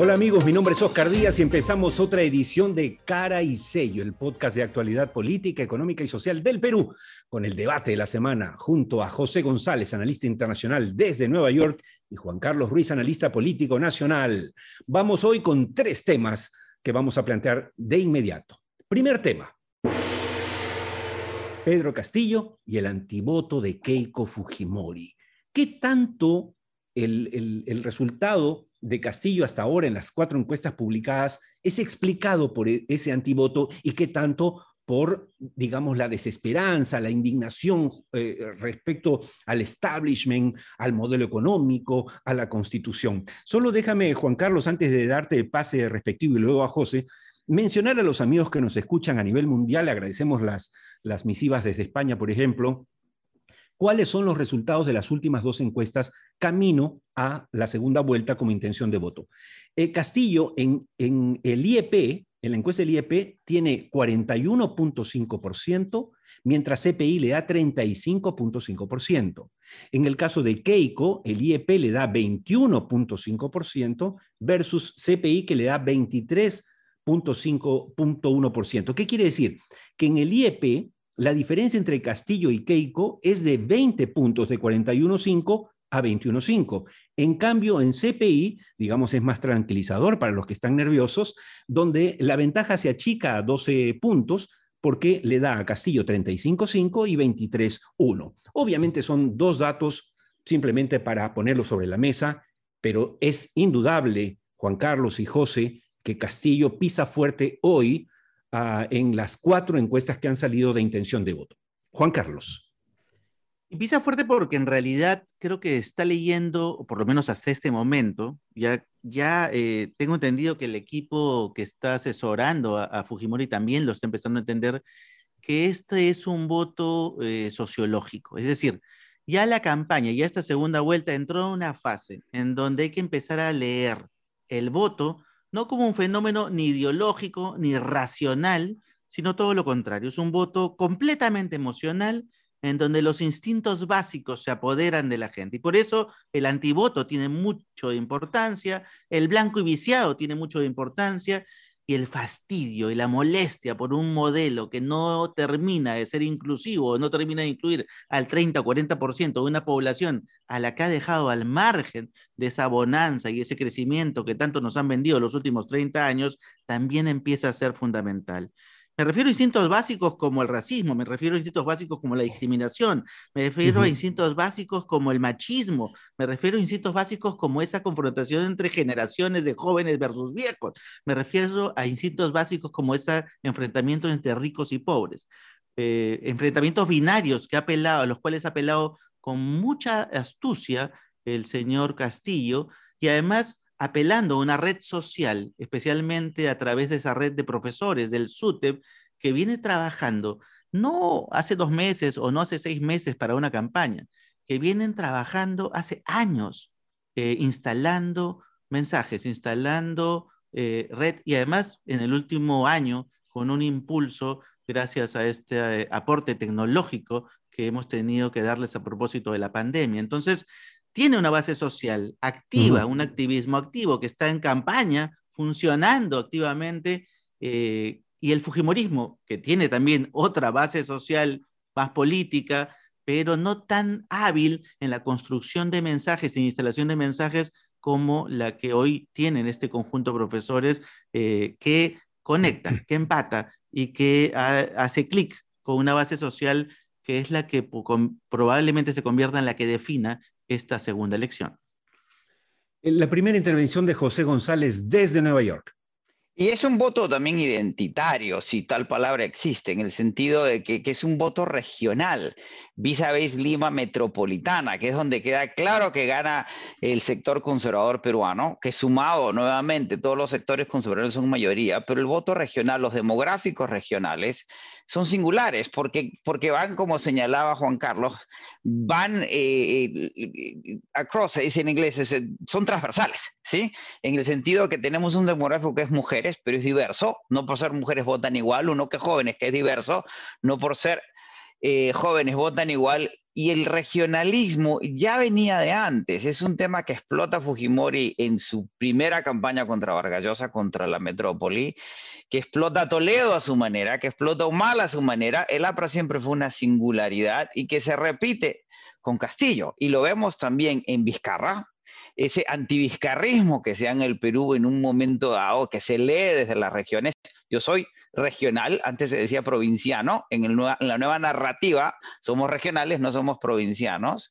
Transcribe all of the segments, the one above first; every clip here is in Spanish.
Hola amigos, mi nombre es Oscar Díaz y empezamos otra edición de Cara y Sello, el podcast de actualidad política, económica y social del Perú, con el debate de la semana, junto a José González, analista internacional desde Nueva York, y Juan Carlos Ruiz, analista político nacional. Vamos hoy con tres temas que vamos a plantear de inmediato. Primer tema, Pedro Castillo y el antivoto de Keiko Fujimori. ¿Qué tanto el, el resultado de Castillo hasta ahora en las cuatro encuestas publicadas es explicado por e-, ese antivoto y qué tanto por, digamos, la desesperanza, la indignación eh, respecto al establishment, al modelo económico, a la constitución. Solo déjame, Juan Carlos, antes de darte el pase respectivo y luego a José, mencionar a los amigos que nos escuchan a nivel mundial, agradecemos las, las misivas desde España, por ejemplo, cuáles son los resultados de las últimas dos encuestas camino a la segunda vuelta como intención de voto. Eh, Castillo en, en el IEP, en la encuesta del IEP, tiene 41.5%, mientras CPI le da 35.5%. En el caso de Keiko, el IEP le da 21.5% versus CPI que le da 23.1%. ¿Qué quiere decir? Que en el IEP la diferencia entre Castillo y Keiko es de 20 puntos de 41.5 a 21.5. En cambio, en CPI, digamos, es más tranquilizador para los que están nerviosos, donde la ventaja se achica a 12 puntos porque le da a Castillo 35.5 y 23.1. Obviamente son dos datos simplemente para ponerlos sobre la mesa, pero es indudable, Juan Carlos y José, que Castillo pisa fuerte hoy Ah, en las cuatro encuestas que han salido de intención de voto. Juan Carlos. Empieza fuerte porque en realidad creo que está leyendo, por lo menos hasta este momento, ya, ya eh, tengo entendido que el equipo que está asesorando a, Fujimori también lo está empezando a entender, que este es un voto eh, sociológico. Es decir, ya la campaña, ya esta segunda vuelta entró en una fase en donde hay que empezar a leer el voto no como un fenómeno ni ideológico ni racional, sino todo lo contrario. Es un voto completamente emocional en donde los instintos básicos se apoderan de la gente. Y por eso el antivoto tiene mucho de importancia, el blanco y viciado tiene mucho de importancia, y el fastidio y la molestia por un modelo que no termina de ser inclusivo, no termina de incluir al 30 o 40% de una población a la que ha dejado al margen de esa bonanza y ese crecimiento que tanto nos han vendido los últimos 30 años, también empieza a ser fundamental. Me refiero a instintos básicos como el racismo, me refiero a instintos básicos como la discriminación, me refiero a instintos básicos como el machismo, me refiero a instintos básicos como esa confrontación entre generaciones de jóvenes versus viejos, me refiero a instintos básicos como ese enfrentamiento entre ricos y pobres, eh, enfrentamientos binarios que ha apelado, a los cuales ha apelado con mucha astucia el señor Castillo y además apelando a una red social, especialmente a través de esa red de profesores del SUTEP, que viene trabajando no hace dos meses o no hace seis meses para una campaña, que vienen trabajando hace años eh, instalando mensajes, instalando eh, red y además en el último año con un impulso gracias a este eh, aporte tecnológico que hemos tenido que darles a propósito de la pandemia. Entonces, tiene una base social activa, un activismo activo que está en campaña, funcionando activamente, eh, y el Fujimorismo, que tiene también otra base social más política, pero no tan hábil en la construcción de mensajes, en instalación de mensajes como la que hoy tienen este conjunto de profesores eh, que conecta, que empata y que hace clic con una base social que es la que probablemente se convierta en la que defina esta segunda elección. La primera intervención de José González desde Nueva York. Y es un voto también identitario, si tal palabra existe, en el sentido de que, es un voto regional, vis a vis Lima metropolitana, que es donde queda claro que gana el sector conservador peruano, que sumado nuevamente, todos los sectores conservadores son mayoría, pero el voto regional, los demográficos regionales, son singulares porque, porque van, como señalaba Juan Carlos, van eh, eh, across, se dice en inglés, son transversales, ¿sí? En el sentido que tenemos un demográfico que es pero es diverso, no por ser mujeres votan igual, uno que jóvenes, que es diverso, no por ser eh, jóvenes votan igual y el regionalismo ya venía de antes. Es un tema que explota Fujimori en su primera campaña contra Vargallosa, contra la metrópoli, que explota Toledo a su manera, que explota Humala a su manera. El APRA siempre fue una singularidad y que se repite con Castillo. Y lo vemos también en Vizcarra, ese antivizcarrismo que se da en el Perú en un momento dado, que se lee desde las regiones. Yo soy regional, antes se decía provinciano, en, la nueva narrativa somos regionales, no somos provincianos,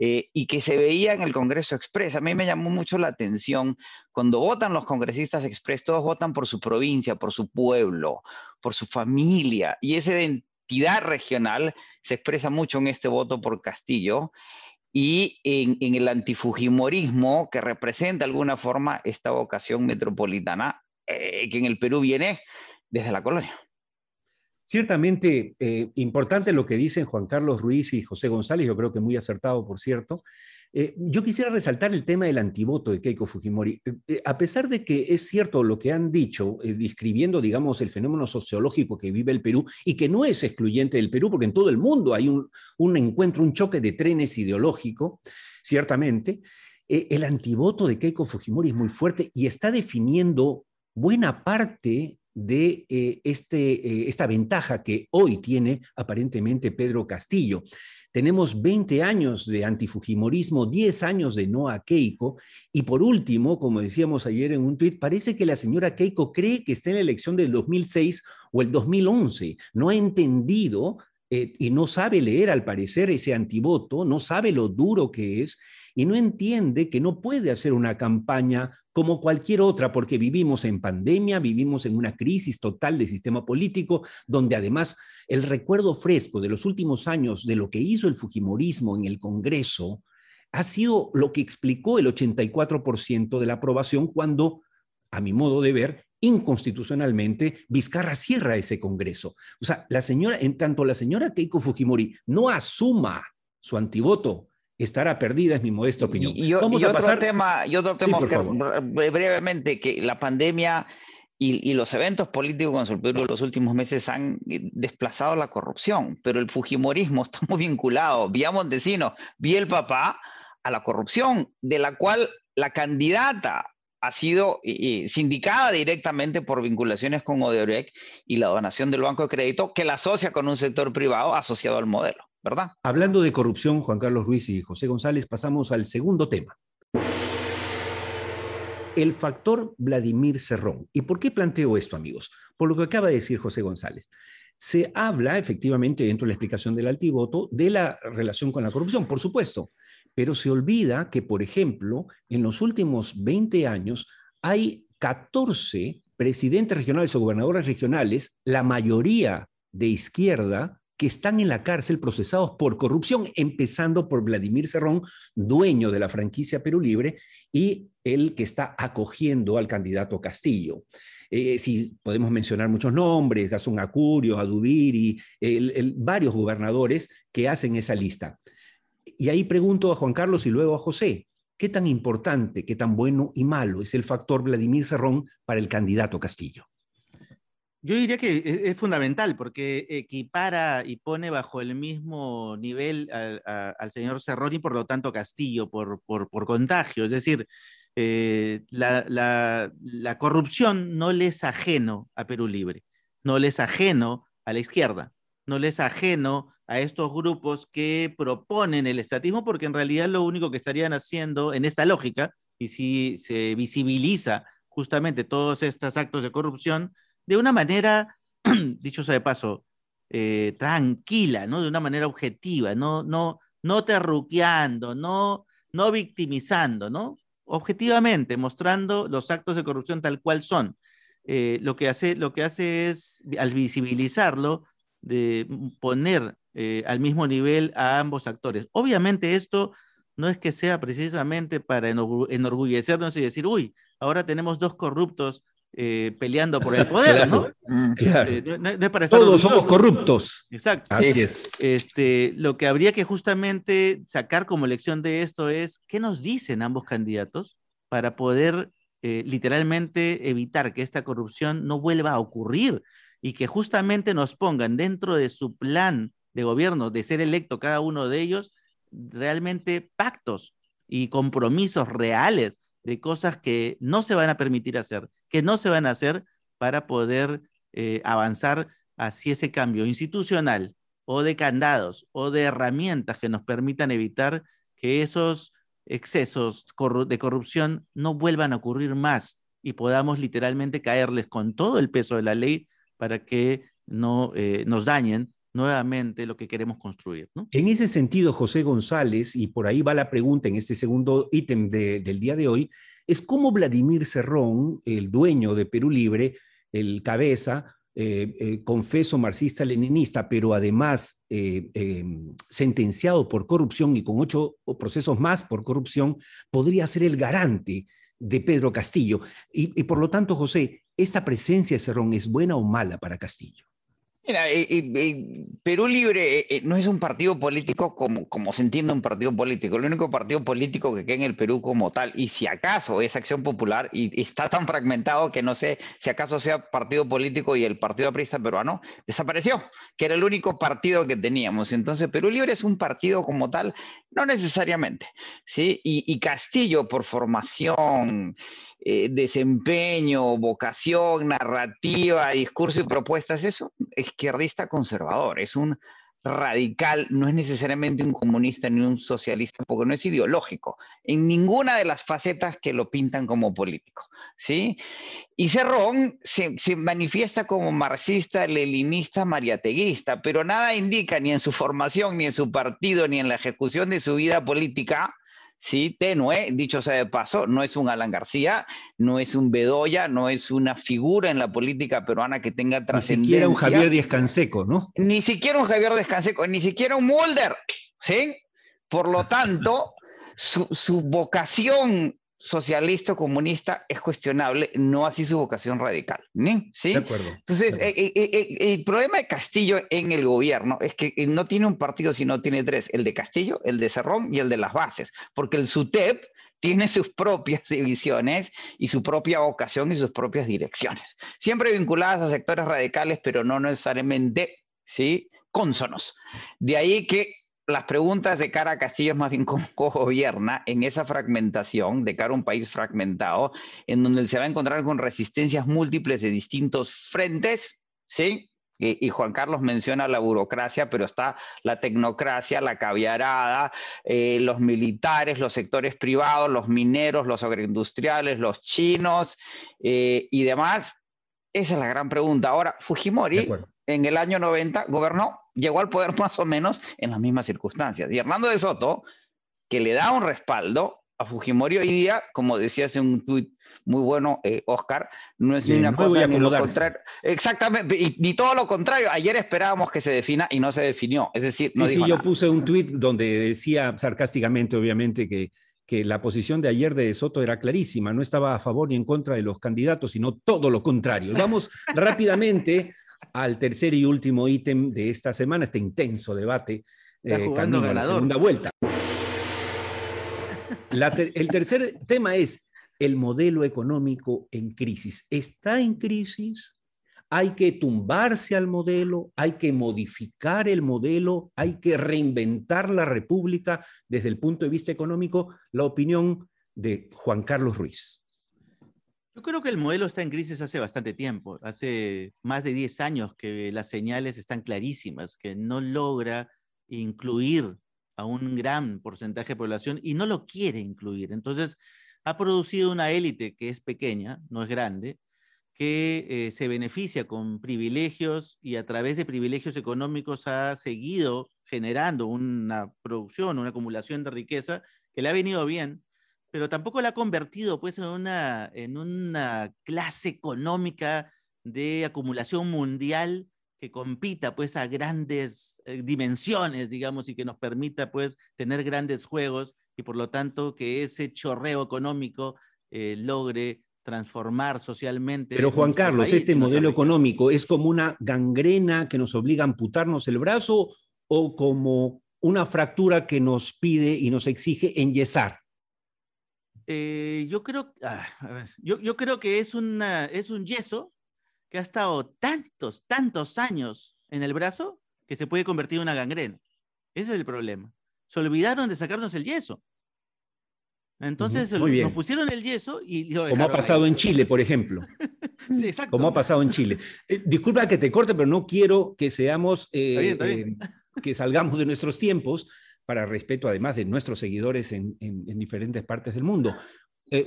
eh, y que se veía en el Congreso Express. A mí me llamó mucho la atención, cuando votan los congresistas Express, todos votan por su provincia, por su pueblo, por su familia, y esa identidad regional se expresa mucho en este voto por Castillo y en, el antifujimorismo que representa de alguna forma esta vocación metropolitana eh, que en el Perú viene desde la colonia. Ciertamente eh, importante lo que dicen Juan Carlos Ruiz y José González, yo creo que muy acertado, por cierto. Eh, yo quisiera resaltar el tema del antivoto de Keiko Fujimori. Eh, a pesar de que es cierto lo que han dicho, describiendo, digamos, el fenómeno sociológico que vive el Perú y que no es excluyente del Perú, porque en todo el mundo hay un, encuentro, un choque de trenes ideológico, ciertamente, el antivoto de Keiko Fujimori es muy fuerte y está definiendo buena parte de eh, este, eh, esta ventaja que hoy tiene aparentemente Pedro Castillo. Tenemos 20 años de antifujimorismo, 10 años de no a Keiko, y por último, como decíamos ayer en un tuit, parece que la señora Keiko cree que está en la elección del 2006 o el 2011. No ha entendido eh, y no sabe leer al parecer ese antivoto, no sabe lo duro que es y no entiende que no puede hacer una campaña como cualquier otra, porque vivimos en pandemia, vivimos en una crisis total del sistema político, donde además el recuerdo fresco de los últimos años de lo que hizo el Fujimorismo en el Congreso ha sido lo que explicó el 84% de la aprobación cuando, a mi modo de ver, inconstitucionalmente, Vizcarra cierra ese Congreso. O sea, la señora, en tanto la señora Keiko Fujimori no asuma su antivoto estará perdida, es mi modesta opinión. Y, Vamos a otro tema, y otro tema brevemente, que la pandemia y, los eventos políticos en el los últimos meses han eh, desplazado la corrupción, pero el fujimorismo está muy vinculado, vía Montesino, vía el papá, a la corrupción, de la cual la candidata ha sido eh, sindicada directamente por vinculaciones con Odebrecht y la donación del Banco de Crédito que la asocia con un sector privado asociado al modelo. ¿Verdad? Hablando de corrupción, Juan Carlos Ruiz y José González, pasamos al segundo tema. El factor Vladimir Cerrón. ¿Y por qué planteo esto, amigos? Por lo que acaba de decir José González. Se habla efectivamente dentro de la explicación del altivoto de la relación con la corrupción, por supuesto, pero se olvida que, por ejemplo, en los últimos 20 años hay 14 presidentes regionales o gobernadores regionales, la mayoría de izquierda, que están en la cárcel procesados por corrupción, empezando por Vladimir Cerrón, dueño de la franquicia Perú Libre, y el que está acogiendo al candidato Castillo. Eh, si podemos mencionar muchos nombres, Gastón Acurio, Adubiri, el, varios gobernadores que hacen esa lista. Y ahí pregunto a Juan Carlos y luego a José, ¿qué tan importante, qué tan bueno y malo es el factor Vladimir Cerrón para el candidato Castillo? Yo diría que e, es, fundamental porque equipara y pone bajo el mismo nivel al, señor Cerrón y por lo tanto Castillo por, por, contagio. Es decir, eh, la, la, corrupción no le es ajeno a Perú Libre, no le es ajeno a la izquierda, no le es ajeno a estos grupos que proponen el estatismo porque en realidad lo único que estarían haciendo en esta lógica, y si se visibiliza justamente todos estos actos de corrupción, de una manera, dicho sea de paso, eh, tranquila, ¿no? De una manera objetiva, no, no, no terruqueando, no, no victimizando, ¿no? Objetivamente, mostrando los actos de corrupción tal cual son. Eh, lo, que hace, lo que hace es, al visibilizarlo, de poner eh, al mismo nivel a ambos actores. Obviamente esto no es que sea precisamente para enorgullecernos y decir, uy, ahora tenemos dos corruptos eh, peleando por el poder, ¿no? Mm, este, Todos somos corruptos. Exacto. Así es. Este, lo que habría que justamente sacar como lección de esto es qué nos dicen ambos candidatos para poder eh, literalmente evitar que esta corrupción no vuelva a ocurrir y que justamente nos pongan dentro de su plan de gobierno, de ser electo cada uno de ellos, realmente pactos y compromisos reales de cosas que no se van a permitir hacer, que no se van a hacer para poder eh, avanzar hacia ese cambio institucional o de candados o de herramientas que nos permitan evitar que esos excesos de corrupción no vuelvan a ocurrir más y podamos literalmente caerles con todo el peso de la ley para que no eh, nos dañen nuevamente lo que queremos construir. En ese sentido, José González, y por ahí va la pregunta en este segundo ítem del día de hoy, es cómo Vladimir Cerrón, el dueño de Perú Libre, el cabeza, eh, eh, confeso marxista leninista, pero además sentenciado por corrupción y con ocho procesos más por corrupción, podría ser el garante de Pedro Castillo. Y, por lo tanto, José, ¿esta presencia de Cerrón es buena o mala para Castillo? Mira, eh, eh, eh, Perú Libre no es un partido político como, como se entiende un partido político. El único partido político que queda en el Perú como tal, y si acaso es Acción Popular, y, está tan fragmentado que no sé si acaso sea partido político y el Partido Aprista Peruano desapareció, que era el único partido que teníamos. Entonces, Perú Libre es un partido como tal, no necesariamente. ¿sí? y Castillo, por formación eh, desempeño, vocación, narrativa, discurso y propuestas, eso, izquierdista conservador, es un radical, no es necesariamente un comunista ni un socialista, porque no es ideológico, en ninguna de las facetas que lo pintan como político, ¿sí? Y Cerrón se, se manifiesta como marxista, leninista, mariateguista, pero nada indica ni en su formación, ni en su partido, ni en la ejecución de su vida política, ¿sí? Tenue, dicho sea de paso, no es un Alan García, no es un Bedoya, no es una figura en la política peruana que tenga trascendencia. Ni siquiera un Javier Díaz Canseco, ¿no? Ni siquiera un Javier Díaz Canseco, ni siquiera un Mulder, ¿sí? Por lo tanto, su, su vocación socialista o comunista es cuestionable, no así su vocación radical. ¿sí? De acuerdo. Entonces, eh, eh, eh, el problema de Castillo en el gobierno es que no tiene un partido, sino tiene tres, el de Castillo, el de Cerrón y el de las bases, porque el SUTEP tiene sus propias divisiones y su propia vocación y sus propias direcciones, siempre vinculadas a sectores radicales, pero no necesariamente ¿sí? cónsonos. De ahí que las preguntas de cara a Castillo es más bien cómo gobierna en esa fragmentación, de cara a un país fragmentado, en donde se va a encontrar con resistencias múltiples de distintos frentes, ¿sí? Y, Juan Carlos menciona la burocracia, pero está la tecnocracia, la caviarada, eh, los militares, los sectores privados, los mineros, los agroindustriales, los chinos eh, y demás. Esa es la gran pregunta. Ahora, Fujimori en el año 90 gobernó llegó al poder más o menos en las mismas circunstancias. Y Hernando de Soto, que le da un respaldo a Fujimori hoy día, como decía hace un tuit muy bueno, eh, Oscar, no es ni una cosa ni lo contrario. Exactamente, y ni todo lo contrario. Ayer esperábamos que se defina y no se definió. Es decir, no sí, yo puse un tuit donde decía sarcásticamente, obviamente, que, que la posición de ayer de Soto era clarísima, no estaba a favor ni en contra de los candidatos, sino todo lo contrario. Vamos rápidamente al tercer y último ítem de esta semana, este intenso debate eh, camino a la segunda vuelta. el tercer tema es el modelo económico en crisis. ¿Está en crisis? ¿Hay que tumbarse al modelo? ¿Hay que modificar el modelo? ¿Hay que reinventar la república desde el punto de vista económico? La opinión de Juan Carlos Ruiz. Yo creo que el modelo está en crisis hace bastante tiempo, hace más de 10 años que las señales están clarísimas, que no logra incluir a un gran porcentaje de población y no lo quiere incluir. Entonces, ha producido una élite que es pequeña, no es grande, que eh, se beneficia con privilegios y a través de privilegios económicos ha seguido generando una producción, una acumulación de riqueza que le ha venido bien, pero tampoco la ha convertido pues en una, en una clase económica de acumulación mundial que compita pues a grandes eh, dimensiones, digamos, y que nos permita pues tener grandes juegos y por lo tanto que ese chorreo económico eh, logre transformar socialmente. Pero Juan Carlos, este modelo económico es como una gangrena que nos obliga a amputarnos el brazo o como una fractura que nos pide y nos exige enyesar. Eh, yo, creo, ah, yo, yo, creo que es, una, es un yeso que ha estado tantos, tantos años en el brazo que se puede convertir en una gangrena. Ese es el problema. Se olvidaron de sacarnos el yeso. Entonces nos pusieron el yeso y Como ha pasado en Chile, por ejemplo. sí, exacto. Como ha pasado en Chile. Eh, disculpa que te corte, pero no quiero que seamos, eh, eh, que salgamos de nuestros tiempos para respeto además de nuestros seguidores en, diferentes partes del mundo.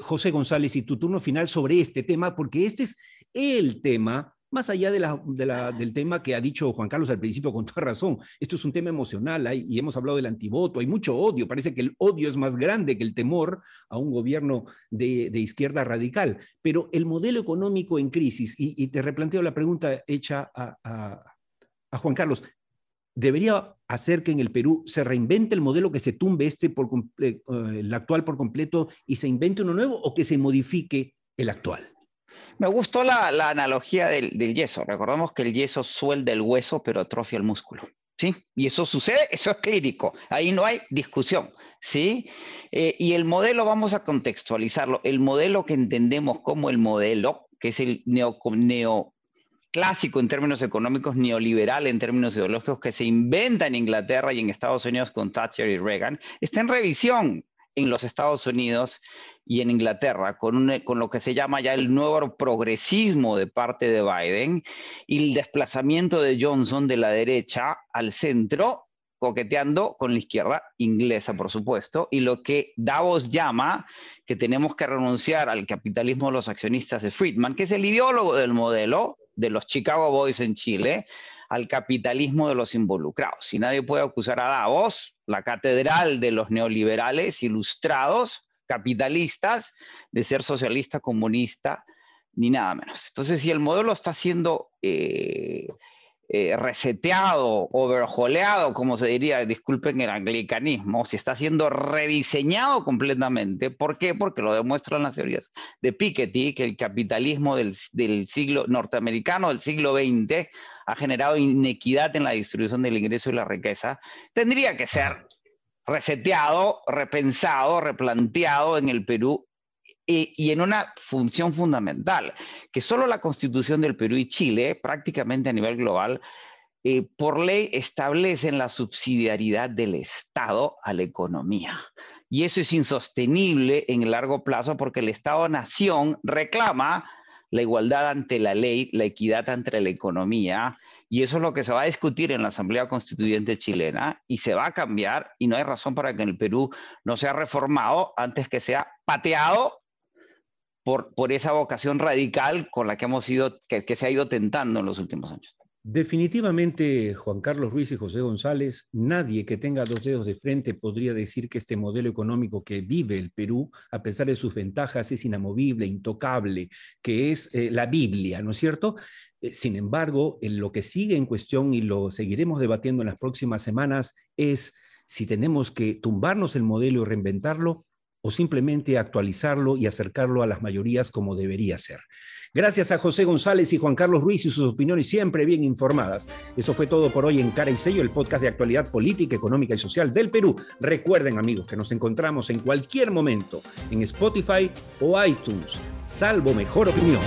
José González, y tu turno final sobre este tema, porque este es el tema más allá del tema que ha dicho Juan Carlos al principio con toda razón, esto es un tema emocional y hemos hablado del antivoto, hay mucho odio, parece que el odio es más grande que el temor a un gobierno de, izquierda radical, pero el modelo económico en crisis, y, te replanteo la pregunta hecha a, Juan Carlos, debería hacer que en el Perú se reinvente el modelo, que se tumbe este por, eh, el actual por completo y se invente uno nuevo o que se modifique el actual? Me gustó la, analogía del, yeso. Recordemos que el yeso suelda el hueso, pero atrofia el músculo. ¿Sí? Y eso sucede, eso es clínico. Ahí no hay discusión. ¿Sí? Eh, y el modelo, vamos a contextualizarlo. El modelo que entendemos como el modelo, que es el neo, clásico en términos económicos, neoliberal en términos ideológicos, que se inventa en Inglaterra y en Estados Unidos con Thatcher y Reagan, está en revisión en los Estados Unidos y en Inglaterra, con, con lo que se llama ya el nuevo progresismo de parte de Biden y el desplazamiento de Johnson de la derecha al centro, coqueteando con la izquierda inglesa, por supuesto, y lo que Davos llama que tenemos que renunciar al capitalismo de los accionistas de Friedman, que es el ideólogo del modelo de los Chicago Boys en Chile, al capitalismo de los involucrados. Y nadie puede acusar a Davos, la catedral de los neoliberales ilustrados, capitalistas, de ser socialista, comunista, ni nada menos. Entonces, si el modelo está siendo eh, eh, reseteado, overholeado, como se diría, disculpen el anglicanismo, si está siendo rediseñado completamente, ¿por qué? Porque lo demuestran las teorías de Piketty, que el capitalismo del, del siglo norteamericano del siglo XX ha generado inequidad en la distribución del ingreso y la riqueza, tendría que ser reseteado, repensado, replanteado en el Perú y, en una función fundamental, que solo la constitución del Perú y Chile, prácticamente a nivel global, eh, por ley establecen la subsidiariedad del Estado a la economía. Y eso es insostenible en el largo plazo porque el Estado-nación reclama la igualdad ante la ley, la equidad ante la economía, y eso es lo que se va a discutir en la Asamblea Constituyente chilena y se va a cambiar y no hay razón para que en el Perú no sea reformado antes que sea pateado por, por esa vocación radical con la que, hemos ido, que se ha ido tentando en los últimos años. Definitivamente, Juan Carlos Ruiz y José González, nadie que tenga dos dedos de frente podría decir que este modelo económico que vive el Perú, a pesar de sus ventajas, es inamovible, intocable, que es eh, la Biblia, ¿no es cierto? Eh, sin embargo, en lo que sigue en cuestión y lo seguiremos debatiendo en las próximas semanas es si tenemos que tumbarnos el modelo y reinventarlo o simplemente actualizarlo y acercarlo a las mayorías como debería ser. Gracias a José González y Juan Carlos Ruiz y sus opiniones siempre bien informadas. Eso fue todo por hoy en Cara y Sello, el podcast de actualidad política, económica y social del Perú. Recuerden amigos que nos encontramos en cualquier momento en Spotify o iTunes, salvo mejor opinión.